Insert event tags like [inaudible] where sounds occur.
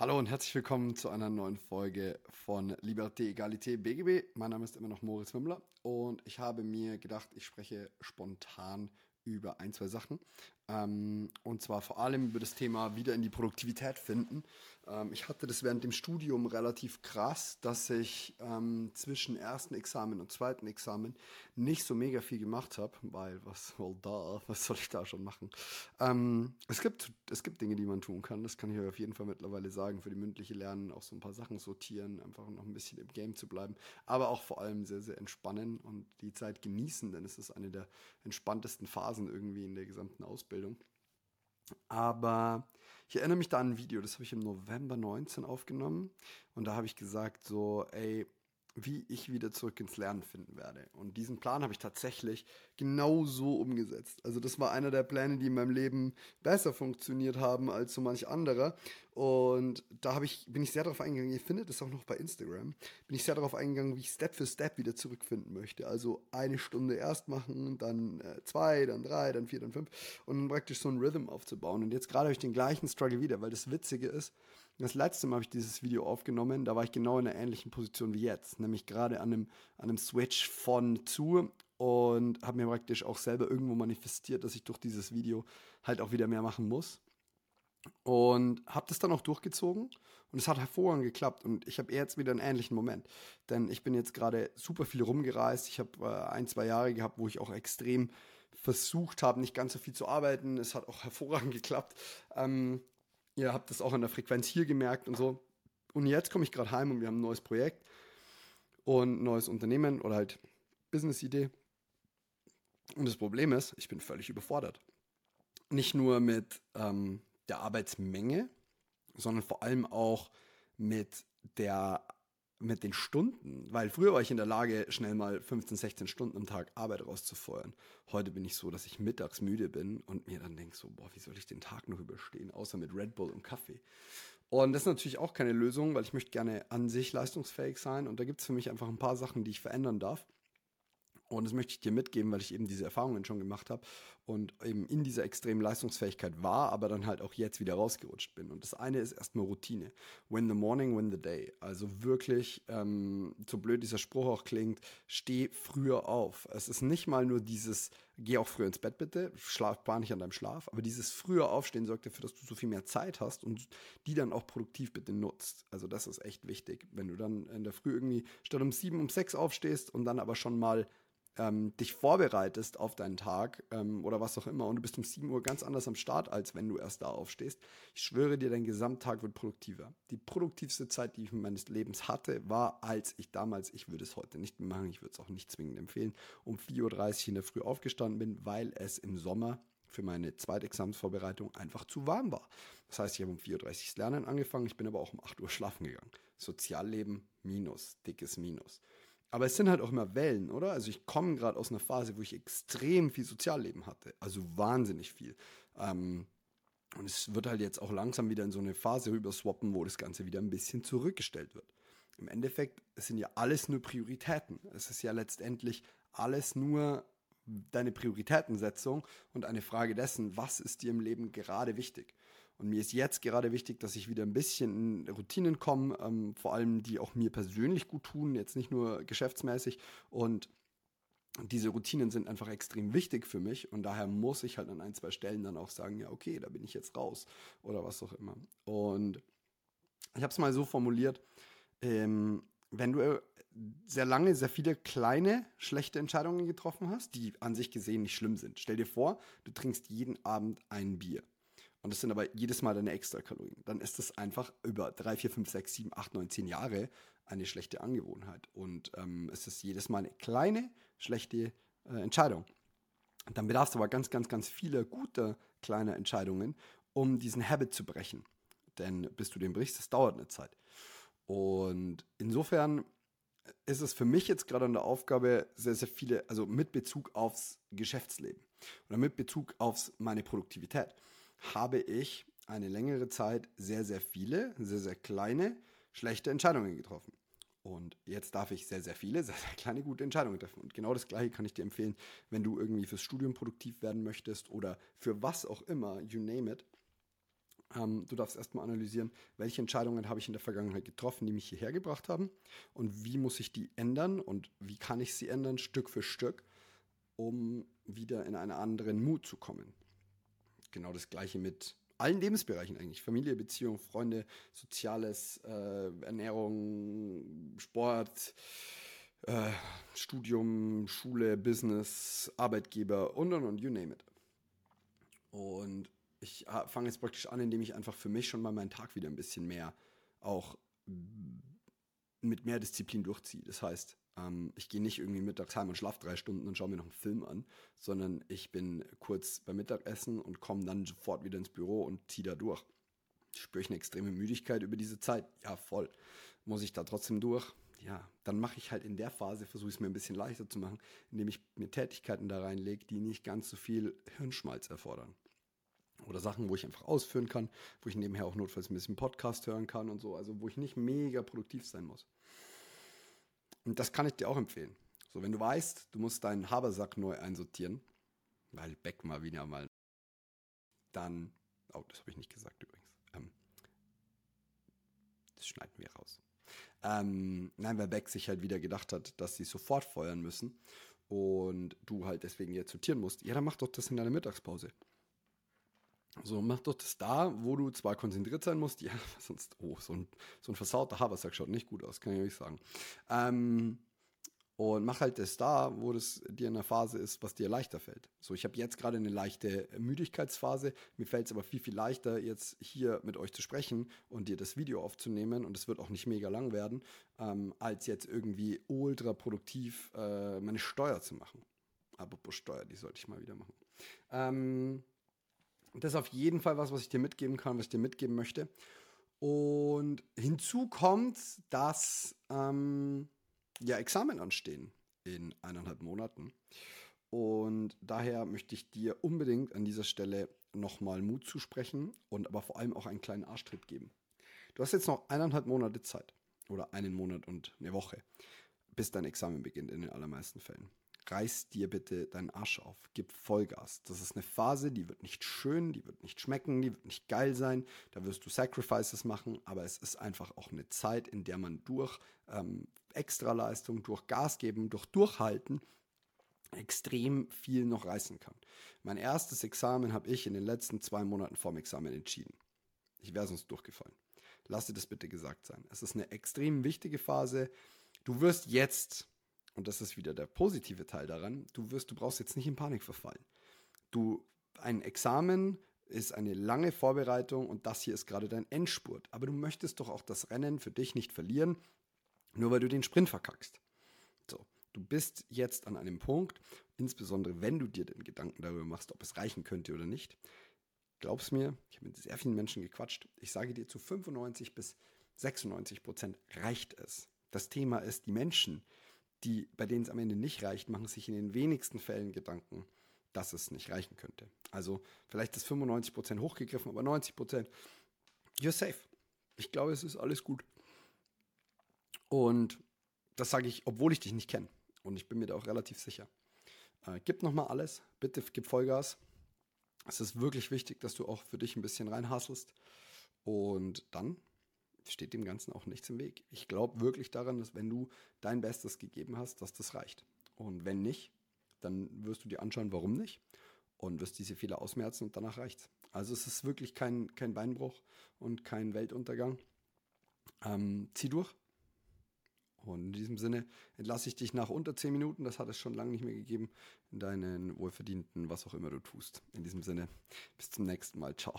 Hallo und herzlich willkommen zu einer neuen Folge von Liberté, Egalité, BGB. Mein Name ist immer noch Moritz Wimmler und ich habe mir gedacht, ich spreche spontan über ein, zwei Sachen. Ähm, und zwar vor allem über das Thema wieder in die Produktivität finden. Ähm, ich hatte das während dem Studium relativ krass, dass ich ähm, zwischen ersten Examen und zweiten Examen nicht so mega viel gemacht habe, weil was, well, da, was soll ich da schon machen? Ähm, es, gibt, es gibt Dinge, die man tun kann, das kann ich euch auf jeden Fall mittlerweile sagen, für die mündliche Lernen auch so ein paar Sachen sortieren, einfach noch ein bisschen im Game zu bleiben, aber auch vor allem sehr, sehr entspannen und die Zeit genießen, denn es ist eine der entspanntesten Phasen irgendwie in der gesamten Ausbildung. Ausbildung. Aber ich erinnere mich da an ein Video, das habe ich im November 19 aufgenommen. Und da habe ich gesagt, so, ey, wie ich wieder zurück ins Lernen finden werde. Und diesen Plan habe ich tatsächlich genau so umgesetzt. Also das war einer der Pläne, die in meinem Leben besser funktioniert haben als so manch anderer. Und da ich, bin ich sehr darauf eingegangen, ihr findet es auch noch bei Instagram, bin ich sehr darauf eingegangen, wie ich Step für Step wieder zurückfinden möchte. Also eine Stunde erst machen, dann äh, zwei, dann drei, dann vier, dann fünf und dann praktisch so einen Rhythm aufzubauen. Und jetzt gerade habe ich den gleichen Struggle wieder, weil das Witzige ist, das letzte Mal habe ich dieses Video aufgenommen, da war ich genau in einer ähnlichen Position wie jetzt, nämlich gerade an einem, an einem Switch von zu und habe mir praktisch auch selber irgendwo manifestiert, dass ich durch dieses Video halt auch wieder mehr machen muss. Und habe das dann auch durchgezogen und es hat hervorragend geklappt und ich habe jetzt wieder einen ähnlichen Moment, denn ich bin jetzt gerade super viel rumgereist. Ich habe äh, ein, zwei Jahre gehabt, wo ich auch extrem versucht habe, nicht ganz so viel zu arbeiten. Es hat auch [laughs] hervorragend geklappt. Ähm, Ihr habt das auch an der Frequenz hier gemerkt und so. Und jetzt komme ich gerade heim und wir haben ein neues Projekt und ein neues Unternehmen oder halt Business-Idee. Und das Problem ist, ich bin völlig überfordert. Nicht nur mit ähm, der Arbeitsmenge, sondern vor allem auch mit der mit den Stunden, weil früher war ich in der Lage, schnell mal 15, 16 Stunden am Tag Arbeit rauszufeuern. Heute bin ich so, dass ich mittags müde bin und mir dann denke so, boah, wie soll ich den Tag noch überstehen, außer mit Red Bull und Kaffee. Und das ist natürlich auch keine Lösung, weil ich möchte gerne an sich leistungsfähig sein und da gibt es für mich einfach ein paar Sachen, die ich verändern darf. Und das möchte ich dir mitgeben, weil ich eben diese Erfahrungen schon gemacht habe und eben in dieser extremen Leistungsfähigkeit war, aber dann halt auch jetzt wieder rausgerutscht bin. Und das eine ist erstmal Routine. Win the morning, win the day. Also wirklich, ähm, so blöd dieser Spruch auch klingt, steh früher auf. Es ist nicht mal nur dieses, geh auch früher ins Bett bitte, schlaf, plan nicht an deinem Schlaf, aber dieses früher Aufstehen sorgt dafür, dass du so viel mehr Zeit hast und die dann auch produktiv bitte nutzt. Also das ist echt wichtig. Wenn du dann in der Früh irgendwie statt um sieben, um sechs aufstehst und dann aber schon mal ähm, dich vorbereitest auf deinen Tag ähm, oder was auch immer und du bist um 7 Uhr ganz anders am Start, als wenn du erst da aufstehst. Ich schwöre dir, dein Gesamttag wird produktiver. Die produktivste Zeit, die ich meines Lebens hatte, war, als ich damals, ich würde es heute nicht machen, ich würde es auch nicht zwingend empfehlen, um 4.30 Uhr in der Früh aufgestanden bin, weil es im Sommer für meine zweite Examensvorbereitung einfach zu warm war. Das heißt, ich habe um 4.30 Uhr das Lernen angefangen, ich bin aber auch um 8 Uhr schlafen gegangen. Sozialleben minus, dickes Minus. Aber es sind halt auch immer Wellen, oder? Also ich komme gerade aus einer Phase, wo ich extrem viel Sozialleben hatte. Also wahnsinnig viel. Ähm, und es wird halt jetzt auch langsam wieder in so eine Phase rüberswappen, wo das Ganze wieder ein bisschen zurückgestellt wird. Im Endeffekt, es sind ja alles nur Prioritäten. Es ist ja letztendlich alles nur deine Prioritätensetzung und eine Frage dessen, was ist dir im Leben gerade wichtig. Und mir ist jetzt gerade wichtig, dass ich wieder ein bisschen in Routinen komme, ähm, vor allem die auch mir persönlich gut tun, jetzt nicht nur geschäftsmäßig. Und diese Routinen sind einfach extrem wichtig für mich und daher muss ich halt an ein, zwei Stellen dann auch sagen, ja, okay, da bin ich jetzt raus oder was auch immer. Und ich habe es mal so formuliert, ähm, wenn du sehr lange, sehr viele kleine, schlechte Entscheidungen getroffen hast, die an sich gesehen nicht schlimm sind. Stell dir vor, du trinkst jeden Abend ein Bier und das sind aber jedes Mal deine Extrakalorien, dann ist das einfach über 3, 4, 5, 6, 7, 8, 9, 10 Jahre eine schlechte Angewohnheit. Und ähm, es ist jedes Mal eine kleine, schlechte äh, Entscheidung. Dann bedarf es aber ganz, ganz, ganz viele gute kleine Entscheidungen, um diesen Habit zu brechen. Denn bis du den brichst, das dauert eine Zeit. Und insofern ist es für mich jetzt gerade an der Aufgabe, sehr, sehr viele, also mit Bezug aufs Geschäftsleben oder mit Bezug auf meine Produktivität habe ich eine längere Zeit sehr, sehr viele, sehr, sehr kleine, schlechte Entscheidungen getroffen. Und jetzt darf ich sehr, sehr viele, [laughs] sehr, sehr kleine, gute Entscheidungen treffen. Und genau das Gleiche kann ich dir empfehlen, wenn du irgendwie fürs Studium produktiv werden möchtest oder für was auch immer, you name it. Ähm, du darfst erstmal analysieren, welche Entscheidungen habe ich in der Vergangenheit getroffen, die mich hierher gebracht haben und wie muss ich die ändern und wie kann ich sie ändern, Stück für Stück, um wieder in einen anderen Mut zu kommen. Genau das gleiche mit allen Lebensbereichen eigentlich. Familie, Beziehung, Freunde, Soziales, äh, Ernährung, Sport, äh, Studium, Schule, Business, Arbeitgeber und und und, you name it. Und ich fange jetzt praktisch an, indem ich einfach für mich schon mal meinen Tag wieder ein bisschen mehr auch mit mehr Disziplin durchziehe. Das heißt, ähm, ich gehe nicht irgendwie mittags heim und schlafe drei Stunden und schaue mir noch einen Film an, sondern ich bin kurz beim Mittagessen und komme dann sofort wieder ins Büro und ziehe da durch. Spüre ich eine extreme Müdigkeit über diese Zeit? Ja, voll. Muss ich da trotzdem durch? Ja, dann mache ich halt in der Phase, versuche ich es mir ein bisschen leichter zu machen, indem ich mir Tätigkeiten da reinlege, die nicht ganz so viel Hirnschmalz erfordern. Oder Sachen, wo ich einfach ausführen kann, wo ich nebenher auch notfalls ein bisschen Podcast hören kann und so, also wo ich nicht mega produktiv sein muss. Und das kann ich dir auch empfehlen. So, wenn du weißt, du musst deinen Habersack neu einsortieren, weil Beck mal wieder mal, dann, oh, das habe ich nicht gesagt übrigens. Ähm, das schneiden wir raus. Ähm, nein, weil Beck sich halt wieder gedacht hat, dass sie sofort feuern müssen und du halt deswegen jetzt sortieren musst. Ja, dann mach doch das in deiner Mittagspause. So, mach doch das da, wo du zwar konzentriert sein musst, [laughs] ja, sonst, oh, so ein, so ein versauter Habersack schaut nicht gut aus, kann ich euch sagen. Ähm, und mach halt das da, wo das dir in einer Phase ist, was dir leichter fällt. So, ich habe jetzt gerade eine leichte Müdigkeitsphase. Mir fällt es aber viel, viel leichter, jetzt hier mit euch zu sprechen und dir das Video aufzunehmen. Und es wird auch nicht mega lang werden, ähm, als jetzt irgendwie ultra produktiv äh, meine Steuer zu machen. Apropos Steuer, die sollte ich mal wieder machen. Ähm, das ist auf jeden Fall was, was ich dir mitgeben kann, was ich dir mitgeben möchte. Und hinzu kommt, dass ähm, ja Examen anstehen in eineinhalb Monaten. Und daher möchte ich dir unbedingt an dieser Stelle nochmal Mut zusprechen und aber vor allem auch einen kleinen Arschtritt geben. Du hast jetzt noch eineinhalb Monate Zeit oder einen Monat und eine Woche, bis dein Examen beginnt in den allermeisten Fällen reiß dir bitte deinen Arsch auf, gib Vollgas. Das ist eine Phase, die wird nicht schön, die wird nicht schmecken, die wird nicht geil sein, da wirst du Sacrifices machen, aber es ist einfach auch eine Zeit, in der man durch ähm, Extraleistung, durch Gas geben, durch Durchhalten extrem viel noch reißen kann. Mein erstes Examen habe ich in den letzten zwei Monaten vorm Examen entschieden. Ich wäre sonst durchgefallen. Lass dir das bitte gesagt sein. Es ist eine extrem wichtige Phase. Du wirst jetzt und das ist wieder der positive Teil daran, du wirst, du brauchst jetzt nicht in Panik verfallen. Du, ein Examen ist eine lange Vorbereitung und das hier ist gerade dein Endspurt. Aber du möchtest doch auch das Rennen für dich nicht verlieren, nur weil du den Sprint verkackst. So, du bist jetzt an einem Punkt, insbesondere wenn du dir den Gedanken darüber machst, ob es reichen könnte oder nicht. Glaub's mir, ich habe mit sehr vielen Menschen gequatscht. Ich sage dir, zu 95 bis 96 Prozent reicht es. Das Thema ist, die Menschen, die, bei denen es am Ende nicht reicht, machen sich in den wenigsten Fällen Gedanken, dass es nicht reichen könnte. Also vielleicht ist 95% hochgegriffen, aber 90%, you're safe. Ich glaube, es ist alles gut. Und das sage ich, obwohl ich dich nicht kenne. Und ich bin mir da auch relativ sicher. Äh, gib nochmal alles. Bitte gib Vollgas. Es ist wirklich wichtig, dass du auch für dich ein bisschen reinhasselst. Und dann steht dem Ganzen auch nichts im Weg. Ich glaube wirklich daran, dass wenn du dein Bestes gegeben hast, dass das reicht. Und wenn nicht, dann wirst du dir anschauen, warum nicht und wirst diese Fehler ausmerzen und danach reicht's. Also es ist wirklich kein, kein Beinbruch und kein Weltuntergang. Ähm, zieh durch. Und in diesem Sinne entlasse ich dich nach unter 10 Minuten, das hat es schon lange nicht mehr gegeben, in deinen wohlverdienten, was auch immer du tust. In diesem Sinne, bis zum nächsten Mal. Ciao.